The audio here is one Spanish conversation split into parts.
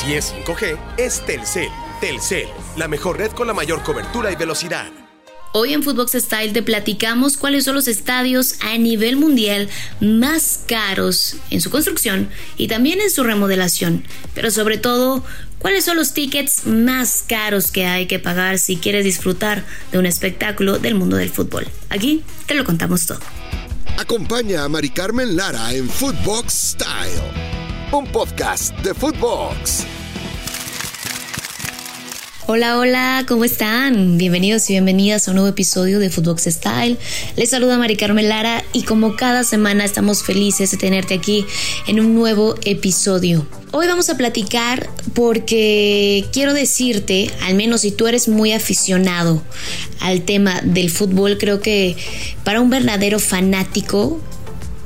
Si es 5G, es Telcel. Telcel, la mejor red con la mayor cobertura y velocidad. Hoy en Footbox Style te platicamos cuáles son los estadios a nivel mundial más caros en su construcción y también en su remodelación, pero sobre todo cuáles son los tickets más caros que hay que pagar si quieres disfrutar de un espectáculo del mundo del fútbol. Aquí te lo contamos todo. Acompaña a Mari Carmen Lara en Footbox Style, un podcast de Footbox. Hola, hola, ¿cómo están? Bienvenidos y bienvenidas a un nuevo episodio de Footbox Style. Les saluda Mari Carmen Lara y como cada semana estamos felices de tenerte aquí en un nuevo episodio. Hoy vamos a platicar porque quiero decirte, al menos si tú eres muy aficionado al tema del fútbol, creo que para un verdadero fanático,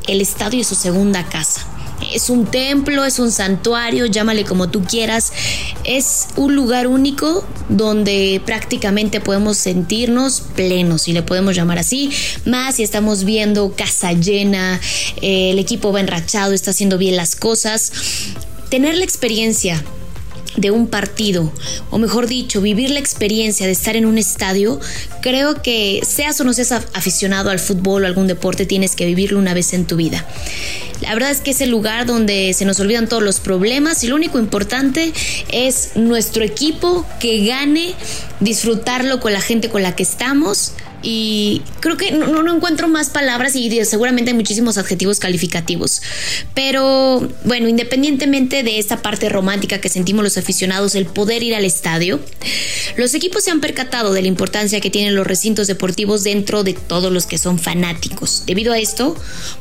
el estadio es su segunda casa es un templo, es un santuario, llámale como tú quieras. Es un lugar único donde prácticamente podemos sentirnos plenos, si le podemos llamar así. Más si estamos viendo casa llena, eh, el equipo va enrachado, está haciendo bien las cosas. Tener la experiencia de un partido, o mejor dicho, vivir la experiencia de estar en un estadio, creo que seas o no seas aficionado al fútbol o algún deporte, tienes que vivirlo una vez en tu vida. La verdad es que es el lugar donde se nos olvidan todos los problemas y lo único importante es nuestro equipo que gane, disfrutarlo con la gente con la que estamos y creo que no, encuentro más palabras y seguramente hay muchísimos adjetivos calificativos. Pero bueno, independientemente de esta parte romántica que sentimos los aficionados, el poder ir al estadio, los equipos se han percatado de la importancia que tienen los recintos deportivos dentro de todos los que son fanáticos. Debido a esto,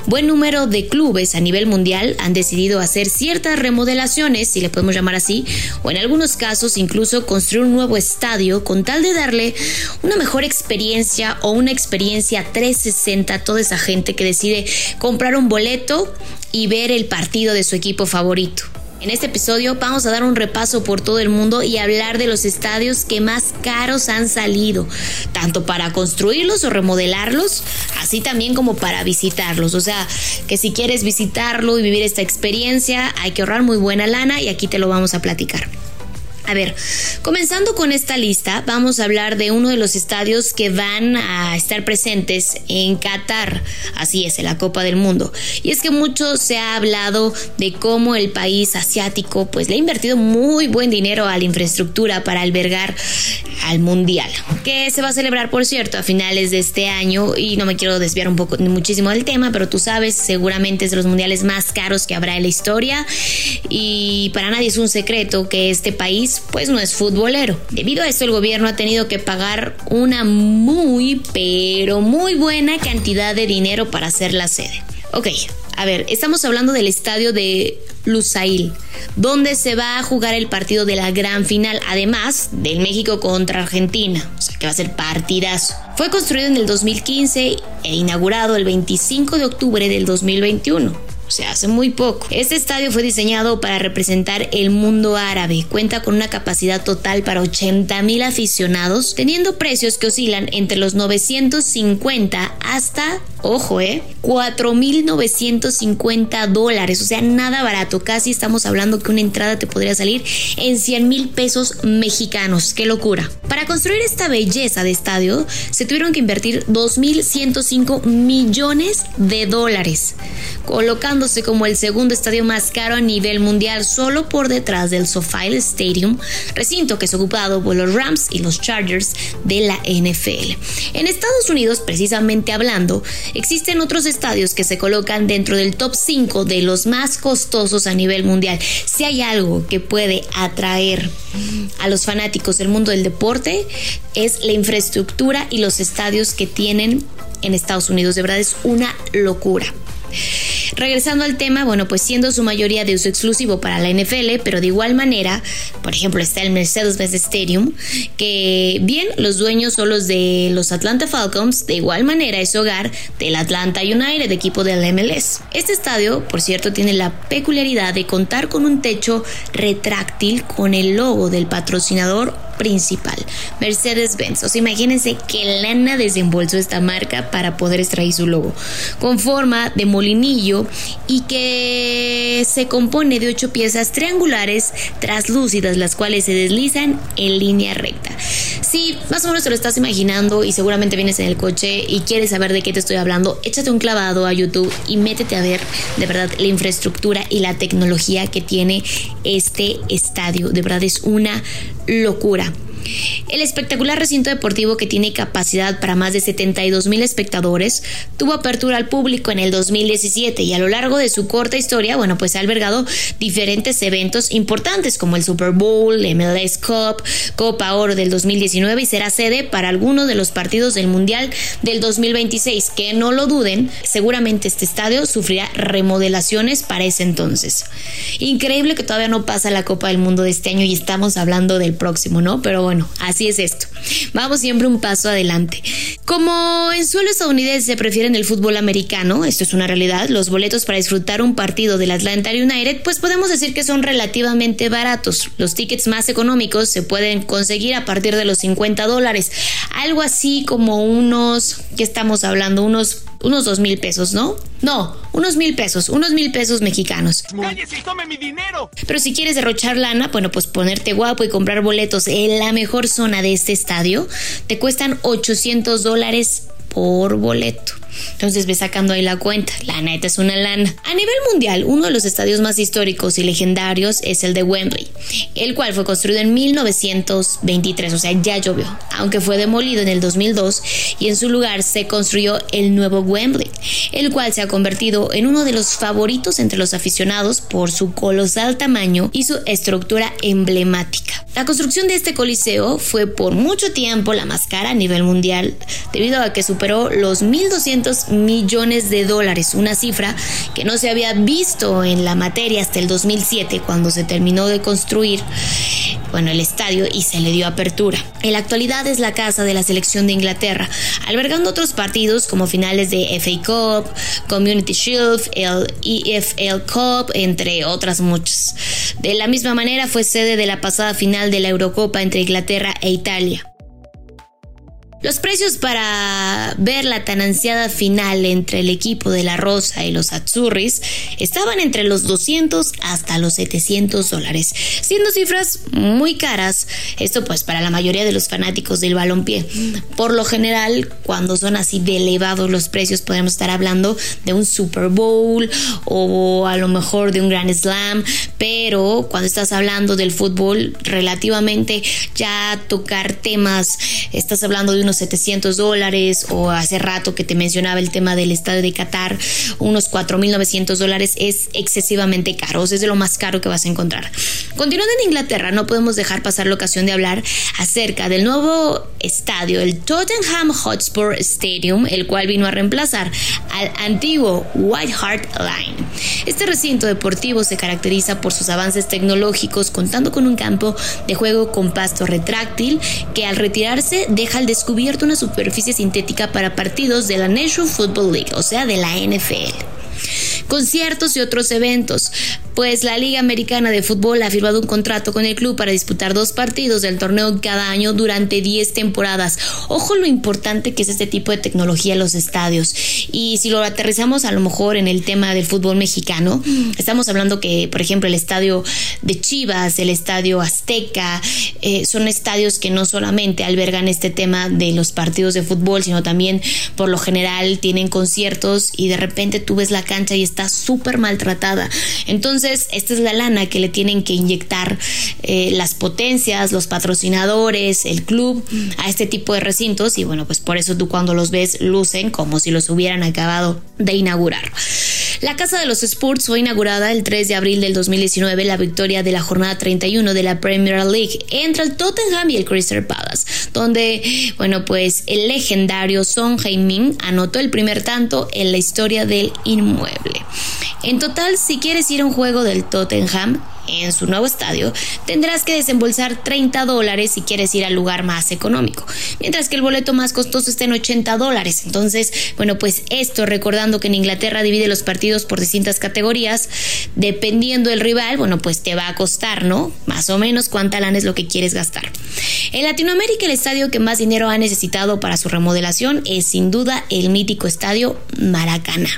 buen número de clubes a nivel mundial han decidido hacer ciertas remodelaciones, si le podemos llamar así, o en algunos casos incluso construir un nuevo estadio con tal de darle una mejor experiencia o una experiencia 360 a toda esa gente que decide comprar un boleto y ver el partido de su equipo favorito. En este episodio vamos a dar un repaso por todo el mundo y hablar de los estadios que más caros han salido, tanto para construirlos o remodelarlos, así también como para visitarlos. O sea, que si quieres visitarlo y vivir esta experiencia, hay que ahorrar muy buena lana y aquí te lo vamos a platicar. A ver, comenzando con esta lista, vamos a hablar de uno de los estadios que van a estar presentes en Qatar, así es, en la Copa del Mundo. Y es que mucho se ha hablado de cómo el país asiático pues le ha invertido muy buen dinero a la infraestructura para albergar al Mundial, que se va a celebrar, por cierto, a finales de este año. Y no me quiero desviar un poco muchísimo del tema, pero tú sabes, seguramente es de los mundiales más caros que habrá en la historia. Y para nadie es un secreto que este país pues no es futbolero. Debido a esto el gobierno ha tenido que pagar una muy pero muy buena cantidad de dinero para hacer la sede. Ok, a ver, estamos hablando del estadio de Lusail, donde se va a jugar el partido de la gran final, además del México contra Argentina, o sea que va a ser partidazo. Fue construido en el 2015 e inaugurado el 25 de octubre del 2021 se hace muy poco. Este estadio fue diseñado para representar el mundo árabe. Cuenta con una capacidad total para 80 mil aficionados, teniendo precios que oscilan entre los 950 hasta, ojo, eh, 4.950 dólares. O sea, nada barato. Casi estamos hablando que una entrada te podría salir en 100 mil pesos mexicanos. ¡Qué locura! Para construir esta belleza de estadio, se tuvieron que invertir 2.105 millones de dólares, colocando como el segundo estadio más caro a nivel mundial, solo por detrás del SoFi Stadium, recinto que es ocupado por los Rams y los Chargers de la NFL. En Estados Unidos, precisamente hablando, existen otros estadios que se colocan dentro del top 5 de los más costosos a nivel mundial. Si hay algo que puede atraer a los fanáticos del mundo del deporte, es la infraestructura y los estadios que tienen en Estados Unidos. De verdad es una locura. Regresando al tema, bueno, pues siendo su mayoría de uso exclusivo para la NFL, pero de igual manera, por ejemplo, está el Mercedes-Benz Stadium, que bien, los dueños son los de los Atlanta Falcons, de igual manera es hogar del Atlanta United, equipo del MLS. Este estadio, por cierto, tiene la peculiaridad de contar con un techo retráctil con el logo del patrocinador principal, Mercedes-Benz. O sea, imagínense que lana desembolsó esta marca para poder extraer su logo, con forma de molinillo y que se compone de ocho piezas triangulares traslúcidas, las cuales se deslizan en línea recta. Si más o menos te lo estás imaginando y seguramente vienes en el coche y quieres saber de qué te estoy hablando, échate un clavado a YouTube y métete a ver de verdad la infraestructura y la tecnología que tiene este estadio. De verdad es una locura. El espectacular recinto deportivo que tiene capacidad para más de 72 mil espectadores tuvo apertura al público en el 2017 y a lo largo de su corta historia, bueno, pues ha albergado diferentes eventos importantes como el Super Bowl, MLS Cup, Copa Oro del 2019 y será sede para algunos de los partidos del Mundial del 2026, que no lo duden, seguramente este estadio sufrirá remodelaciones para ese entonces. Increíble que todavía no pasa la Copa del Mundo de este año y estamos hablando del próximo, ¿no? Pero así es esto. Vamos siempre un paso adelante. Como en suelo estadounidense prefieren el fútbol americano, esto es una realidad, los boletos para disfrutar un partido del Atlanta United, pues podemos decir que son relativamente baratos. Los tickets más económicos se pueden conseguir a partir de los 50 dólares. Algo así como unos, ¿qué estamos hablando? Unos unos dos mil pesos, ¿no? No, unos mil pesos, unos mil pesos mexicanos. ¡Cállese y tome mi dinero! Pero si quieres derrochar lana, bueno, pues ponerte guapo y comprar boletos en la mejor zona de este estadio, te cuestan 800 dólares por boleto. Entonces ve sacando ahí la cuenta. La neta es una lana. A nivel mundial, uno de los estadios más históricos y legendarios es el de Wembley, el cual fue construido en 1923, o sea, ya llovió, aunque fue demolido en el 2002 y en su lugar se construyó el nuevo Wembley, el cual se ha convertido en uno de los favoritos entre los aficionados por su colosal tamaño y su estructura emblemática. La construcción de este coliseo fue por mucho tiempo la más cara a nivel mundial, debido a que superó los 1.200 millones de dólares, una cifra que no se había visto en la materia hasta el 2007 cuando se terminó de construir bueno, el estadio y se le dio apertura. En la actualidad es la casa de la selección de Inglaterra, albergando otros partidos como finales de FA Cup, Community Shield, el EFL Cup, entre otras muchas. De la misma manera fue sede de la pasada final de la Eurocopa entre Inglaterra e Italia. Los precios para ver la tan ansiada final entre el equipo de la Rosa y los Azzurris estaban entre los 200 hasta los 700 dólares, siendo cifras muy caras, esto pues para la mayoría de los fanáticos del balompié. Por lo general, cuando son así de elevados los precios, podemos estar hablando de un Super Bowl o a lo mejor de un Grand Slam, pero cuando estás hablando del fútbol, relativamente ya tocar temas, estás hablando de unos 700 dólares o hace rato que te mencionaba el tema del estadio de Qatar, unos 4.900 dólares es excesivamente caro, es de lo más caro que vas a encontrar. Continuando en Inglaterra, no podemos dejar pasar la ocasión de hablar acerca del nuevo estadio, el Tottenham Hotspur Stadium, el cual vino a reemplazar al antiguo White Hart Line. Este recinto deportivo se caracteriza por sus avances tecnológicos, contando con un campo de juego con pasto retráctil que al retirarse deja al descubierto una superficie sintética para partidos de la National Football League, o sea, de la NFL conciertos y otros eventos pues la Liga Americana de Fútbol ha firmado un contrato con el club para disputar dos partidos del torneo cada año durante 10 temporadas. Ojo lo importante que es este tipo de tecnología en los estadios. Y si lo aterrizamos a lo mejor en el tema del fútbol mexicano, estamos hablando que, por ejemplo, el estadio de Chivas, el estadio Azteca, eh, son estadios que no solamente albergan este tema de los partidos de fútbol, sino también por lo general tienen conciertos y de repente tú ves la cancha y está súper maltratada. Entonces, entonces, esta es la lana que le tienen que inyectar eh, las potencias, los patrocinadores, el club a este tipo de recintos y bueno, pues por eso tú cuando los ves lucen como si los hubieran acabado de inaugurar. La Casa de los Sports fue inaugurada el 3 de abril del 2019, la victoria de la jornada 31 de la Premier League entre el Tottenham y el Crystal Palace, donde, bueno, pues el legendario Son Heung-min anotó el primer tanto en la historia del inmueble. En total, si quieres ir a un juego del Tottenham, en su nuevo estadio, tendrás que desembolsar 30 dólares si quieres ir al lugar más económico, mientras que el boleto más costoso está en 80 dólares. Entonces, bueno, pues esto recordando que en Inglaterra divide los partidos por distintas categorías, dependiendo del rival, bueno, pues te va a costar, ¿no? Más o menos cuánta lana es lo que quieres gastar. En Latinoamérica el estadio que más dinero ha necesitado para su remodelación es sin duda el mítico estadio Maracaná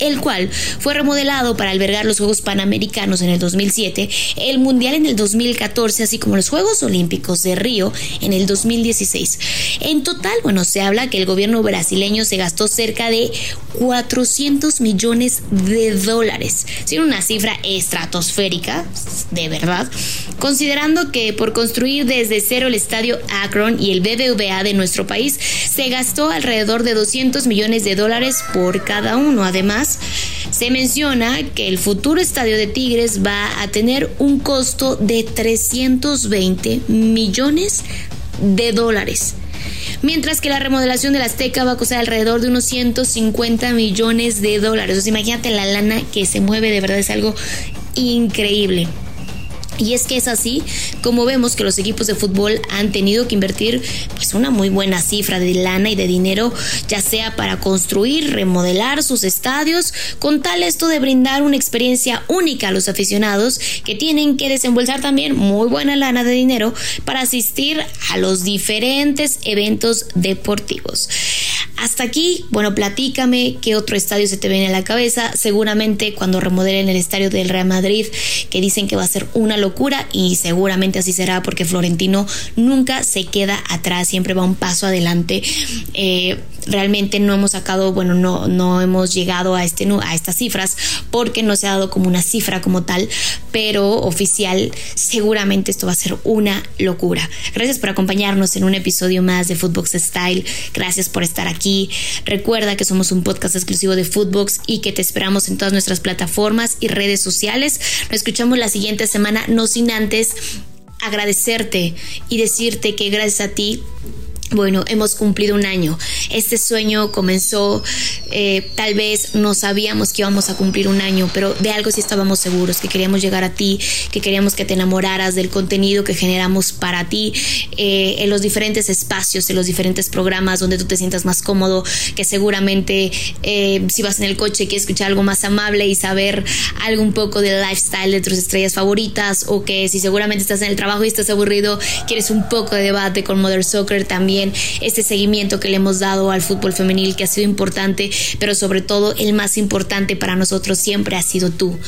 el cual fue remodelado para albergar los Juegos Panamericanos en el 2007, el Mundial en el 2014, así como los Juegos Olímpicos de Río en el 2016. En total, bueno, se habla que el gobierno brasileño se gastó cerca de 400 millones de dólares, sin una cifra estratosférica, de verdad, considerando que por construir desde cero el estadio Akron y el BBVA de nuestro país se gastó alrededor de 200 millones de dólares por cada uno. Además, se menciona que el futuro estadio de Tigres va a tener un costo de 320 millones de dólares. Mientras que la remodelación del Azteca va a costar alrededor de unos 150 millones de dólares. imagínate la lana que se mueve, de verdad es algo increíble. Y es que es así como vemos que los equipos de fútbol han tenido que invertir pues una muy buena cifra de lana y de dinero, ya sea para construir, remodelar sus estadios, con tal esto de brindar una experiencia única a los aficionados que tienen que desembolsar también muy buena lana de dinero para asistir a los diferentes eventos deportivos. Aquí, bueno, platícame qué otro estadio se te viene a la cabeza. Seguramente cuando remodelen el estadio del Real Madrid, que dicen que va a ser una locura y seguramente así será porque Florentino nunca se queda atrás, siempre va un paso adelante. Eh, realmente no hemos sacado, bueno, no, no hemos llegado a, este, a estas cifras porque no se ha dado como una cifra como tal, pero oficial, seguramente esto va a ser una locura. Gracias por acompañarnos en un episodio más de Footbox Style. Gracias por estar aquí Recuerda que somos un podcast exclusivo de Footbox y que te esperamos en todas nuestras plataformas y redes sociales. Nos escuchamos la siguiente semana, no sin antes agradecerte y decirte que gracias a ti bueno, hemos cumplido un año. Este sueño comenzó, eh, tal vez no sabíamos que íbamos a cumplir un año, pero de algo sí estábamos seguros, que queríamos llegar a ti, que queríamos que te enamoraras del contenido que generamos para ti eh, en los diferentes espacios, en los diferentes programas donde tú te sientas más cómodo, que seguramente eh, si vas en el coche quieres escuchar algo más amable y saber algo un poco del lifestyle de tus estrellas favoritas, o que si seguramente estás en el trabajo y estás aburrido, quieres un poco de debate con Mother Soccer también este seguimiento que le hemos dado al fútbol femenil que ha sido importante, pero sobre todo el más importante para nosotros siempre ha sido tú.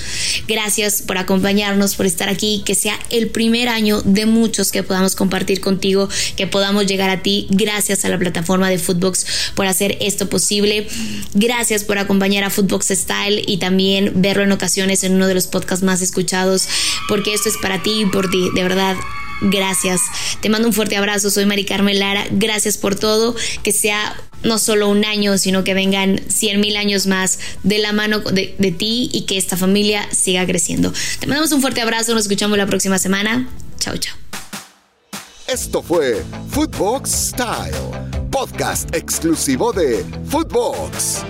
Gracias por acompañarnos, por estar aquí, que sea el primer año de muchos que podamos compartir contigo, que podamos llegar a ti. Gracias a la plataforma de Footbox por hacer esto posible. Gracias por acompañar a Footbox Style y también verlo en ocasiones en uno de los podcasts más escuchados, porque esto es para ti y por ti. De verdad, gracias. Te mando un fuerte abrazo, soy Mari Carmen Lara, gracias por todo, que sea no solo un año, sino que vengan cien mil años más de la mano de, de ti y que esta familia siga creciendo. Te mandamos un fuerte abrazo, nos escuchamos la próxima semana. Chao, chao. Esto fue Footbox Style, podcast exclusivo de Footbox.